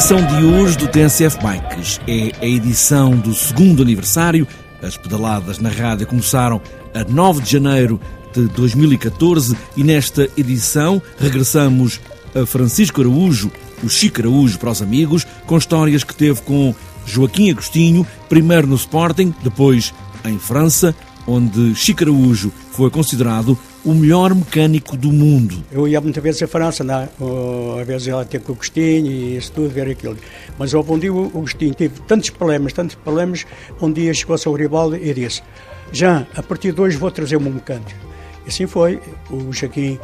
edição de hoje do TNCF Bikes é a edição do segundo aniversário. As pedaladas na rádio começaram a 9 de janeiro de 2014 e nesta edição regressamos a Francisco Araújo, o Chico Araújo para os amigos, com histórias que teve com Joaquim Agostinho, primeiro no Sporting, depois em França, onde Chico Araújo foi considerado o melhor mecânico do mundo. Eu ia muitas vezes à França, às vezes ia ter com o Agostinho e isso tudo, ver aquilo. Mas houve um dia o Agostinho teve tantos problemas, tantos problemas, um dia chegou-se ao Ribaldo e disse Jean, a partir de hoje vou trazer um mecânico. E assim foi, o Joaquim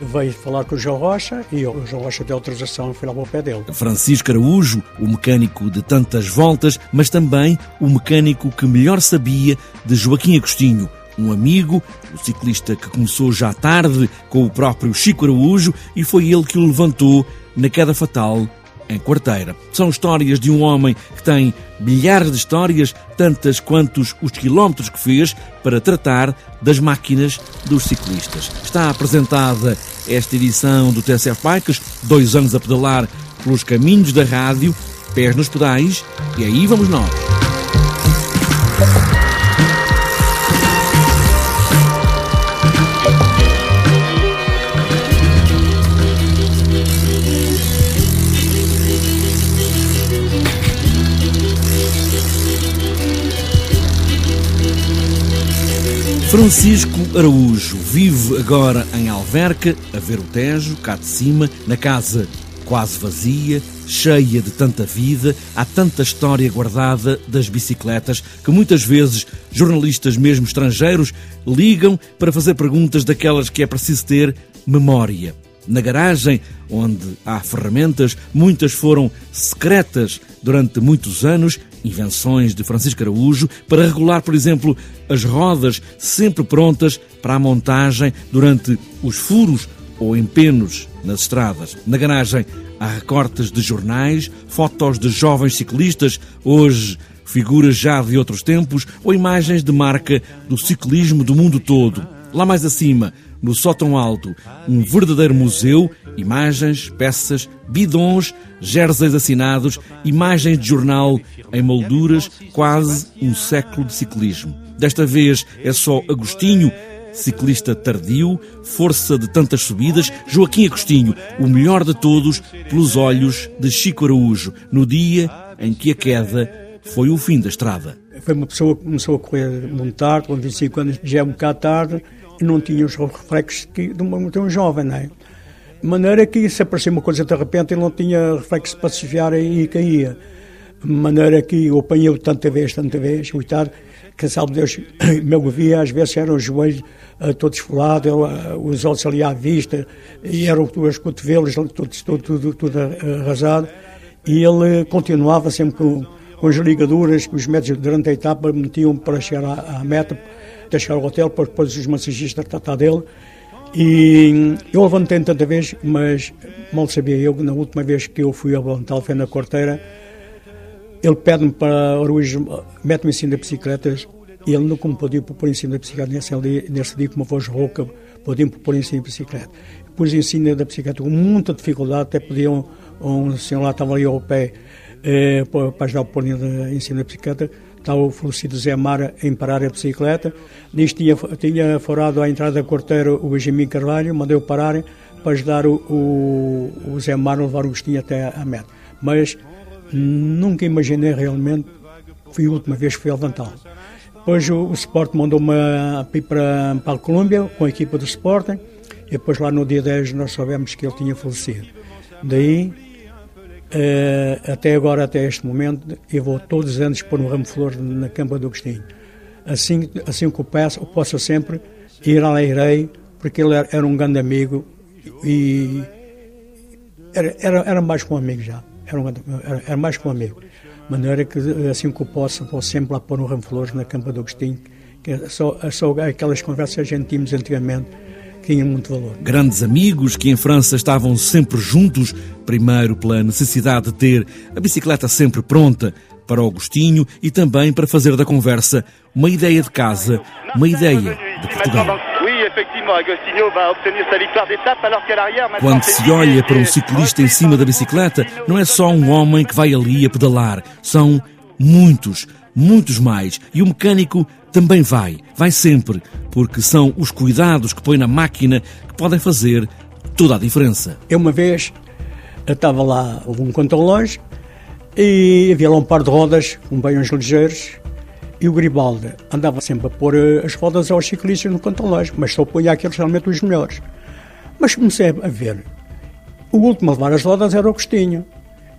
veio falar com o João Rocha e o João Rocha deu autorização e foi lá para o pé dele. Francisco Araújo, o mecânico de tantas voltas, mas também o mecânico que melhor sabia de Joaquim Agostinho. Um amigo, o ciclista que começou já tarde com o próprio Chico Araújo e foi ele que o levantou na queda fatal em quarteira. São histórias de um homem que tem milhares de histórias, tantas quantos os quilómetros que fez para tratar das máquinas dos ciclistas. Está apresentada esta edição do TSF Bikes, dois anos a pedalar pelos caminhos da rádio, pés nos pedais, e aí vamos nós. Francisco Araújo vive agora em Alverca, a ver o Tejo, cá de cima, na casa quase vazia, cheia de tanta vida, há tanta história guardada das bicicletas que muitas vezes jornalistas, mesmo estrangeiros, ligam para fazer perguntas daquelas que é preciso ter memória. Na garagem, onde há ferramentas, muitas foram secretas durante muitos anos invenções de Francisco Araújo para regular, por exemplo, as rodas sempre prontas para a montagem durante os furos ou empenos nas estradas. Na garagem há recortes de jornais, fotos de jovens ciclistas, hoje figuras já de outros tempos, ou imagens de marca do ciclismo do mundo todo. Lá mais acima, no sótão alto, um verdadeiro museu, imagens, peças, bidons, jerseys assinados, imagens de jornal em molduras, quase um século de ciclismo. Desta vez é só Agostinho, ciclista tardio, força de tantas subidas, Joaquim Agostinho, o melhor de todos, pelos olhos de Chico Araújo, no dia em que a queda foi o fim da estrada. Foi uma pessoa que começou a correr muito tarde, com 25 anos, já é um bocado tarde, não tinha os reflexos de, um, de um jovem, não é? De maneira que se aparecia uma coisa de repente ele não tinha reflexo para se desviar e caía. De maneira que eu apanhei-o tanta vez, tanta vez, coitado, que sabe Deus, meu via, às vezes eram os joelhos uh, todos folados, uh, os olhos ali à vista, e eram os cotovelos todos, tudo, tudo, tudo arrasado, e ele continuava sempre com, com as ligaduras que os médicos durante a etapa metiam para chegar à, à meta, até chegar ao hotel, para depois os massagistas tratar dele. E eu levantei tanta vez, mas mal sabia eu que na última vez que eu fui levantar foi na corteira, ele pede-me para Araújo, mete-me em cima da bicicleta e ele nunca me podia pôr em cima da bicicleta nesse dia, nesse dia com uma voz rouca, podia-me pôr em cima da bicicleta. Pus em cima da bicicleta com muita dificuldade, até pediam, um senhor lá estava ali ao pé eh, para ajudar a pôr em cima da bicicleta, estava o falecido Zé Mara em parar a bicicleta. Nisto tinha, tinha forado à entrada da corteira o Benjamin Carvalho, mandei-o parar para ajudar o, o, o Zé Mara a levar o Agostinho até à meta. Mas nunca imaginei realmente, foi a última vez que fui ao levantá-lo. Depois o, o Sport mandou-me para, para a Colômbia com a equipa do Sporting e depois lá no dia 10 nós soubemos que ele tinha falecido. Daí Uh, até agora, até este momento, eu vou todos os anos pôr um ramo de flores na Campa do Agostinho. Assim, assim que eu peço, eu posso sempre ir lá irei, porque ele era, era, um grande amigo e era, era, era mais que um amigo já. Era, um, era, era mais que um amigo. De maneira que, assim que eu posso, vou sempre lá pôr um ramo de flores na Campa do Agostinho, que é só, é só aquelas conversas que a gente tínhamos antigamente tinha muito valor. Grandes amigos que em França estavam sempre juntos, primeiro pela necessidade de ter a bicicleta sempre pronta para Augustinho e também para fazer da conversa uma ideia de casa, uma ideia de Portugal. Quando se olha para um ciclista em cima da bicicleta, não é só um homem que vai ali a pedalar, são muitos, muitos mais. E o mecânico também vai, vai sempre, porque são os cuidados que põe na máquina que podem fazer toda a diferença. Eu uma vez eu estava lá um contrarrelógio e havia lá um par de rodas com banhos ligeiros e o Gribaldi andava sempre a pôr eh, as rodas aos ciclistas no contrarrelógio, mas só punha aqueles realmente os melhores. Mas comecei a ver, o último a levar as rodas era o Agostinho.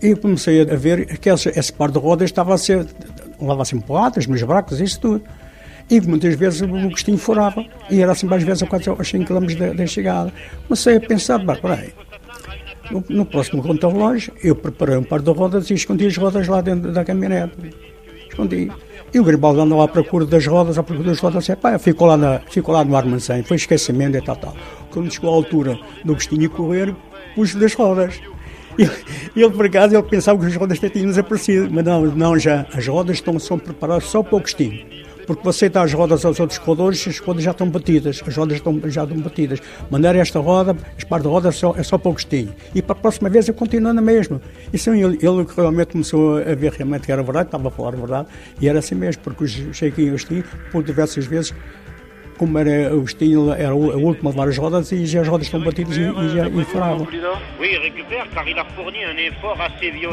E comecei a ver que esse, esse par de rodas estava a ser, levava assim porradas nos bracos, isso tudo. E muitas vezes o Agostinho furava. E era assim, às vezes, a 4 ou 5 km da, da chegada. Comecei a pensar, peraí, no, no próximo contra-relógio, eu preparei um par de rodas e escondi as rodas lá dentro da caminhonete. Escondi. E o Garibaldi andou à procura das rodas, à procura das rodas, e, pá, ficou, lá na, ficou lá no armazém, foi esquecimento e tal, tal. Quando chegou à altura do Agostinho correr, pus das rodas. E ele, por acaso, ele pensava que as rodas tinham desaparecido, mas não, não já, as rodas estão, são preparadas só para o Agostinho porque você dá as rodas aos outros corredores, as rodas já estão batidas, as rodas estão, já estão batidas. Mandar esta roda, as par de rodas só, é só para o Agostinho. E para a próxima vez eu continuo na mesma. Isso ele, ele realmente começou a ver realmente que era verdade, estava a falar a verdade, e era assim mesmo, porque os Chequinho e por diversas vezes, como era o estilo, era a última de várias rodas e já as rodas estão batidas e, e já e furavam.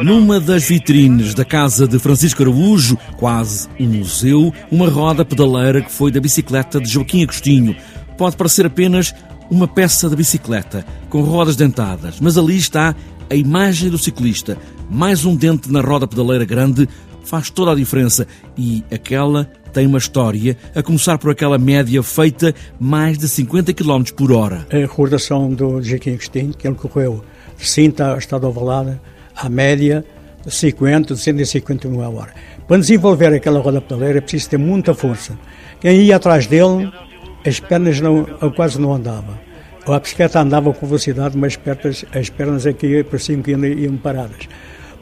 Numa das vitrines da casa de Francisco Araújo, quase um museu, uma roda pedaleira que foi da bicicleta de Joaquim Agostinho. Pode parecer apenas uma peça da bicicleta, com rodas dentadas, mas ali está a imagem do ciclista. Mais um dente na roda pedaleira grande faz toda a diferença e aquela tem uma história, a começar por aquela média feita mais de 50 km por hora. A recordação do Joaquim Agostinho, que ele correu de Cinta a Estado Ovalada, à média de 50, de 151 a hora. Para desenvolver aquela roda pedaleira é preciso ter muita força. Quem ia atrás dele, as pernas não, quase não andavam. A bicicleta andava com velocidade, mas as pernas, as pernas aqui pareciam que iam, iam paradas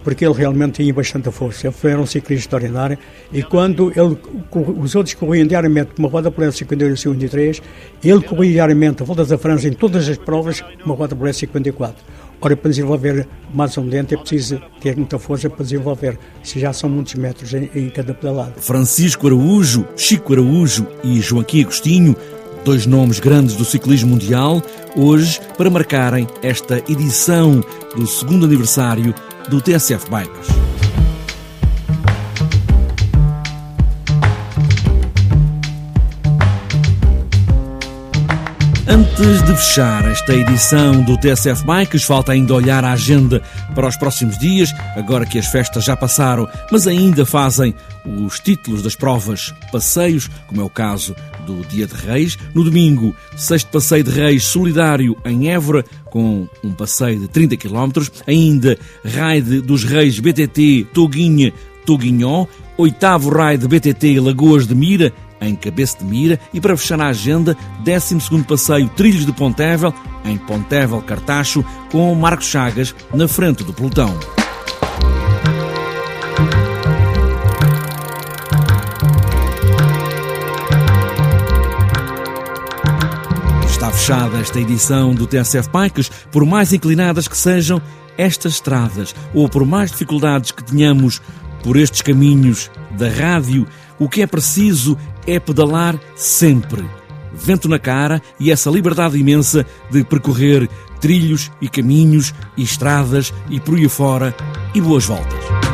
porque ele realmente tinha bastante força. Ele foi um ciclista extraordinário e quando ele, os outros corriam diariamente uma roda por 52 e 53, ele corria diariamente a voltas da França em todas as provas uma roda por 54. Ora, para desenvolver mais um dente é preciso ter muita força para desenvolver, se já são muitos metros em, em cada pedalada. Francisco Araújo, Chico Araújo e Joaquim Agostinho dois nomes grandes do ciclismo mundial, hoje para marcarem esta edição do segundo aniversário do TSF Bikes. Antes de fechar esta edição do TSF Bikes, falta ainda olhar a agenda para os próximos dias, agora que as festas já passaram, mas ainda fazem os títulos das provas passeios, como é o caso do Dia de Reis. No domingo, sexto passeio de Reis solidário em Évora, com um passeio de 30 km. Ainda raid dos Reis BTT Toguinha Toguinhó. Oitavo raid BTT Lagoas de Mira, em Cabeça de Mira. E para fechar a agenda, 12 passeio Trilhos de Pontevel, em Pontevel Cartacho, com Marcos Chagas na frente do pelotão. fechada esta edição do TSF Bikes, por mais inclinadas que sejam estas estradas, ou por mais dificuldades que tenhamos por estes caminhos da rádio, o que é preciso é pedalar sempre. Vento na cara e essa liberdade imensa de percorrer trilhos e caminhos e estradas e por aí fora e boas voltas.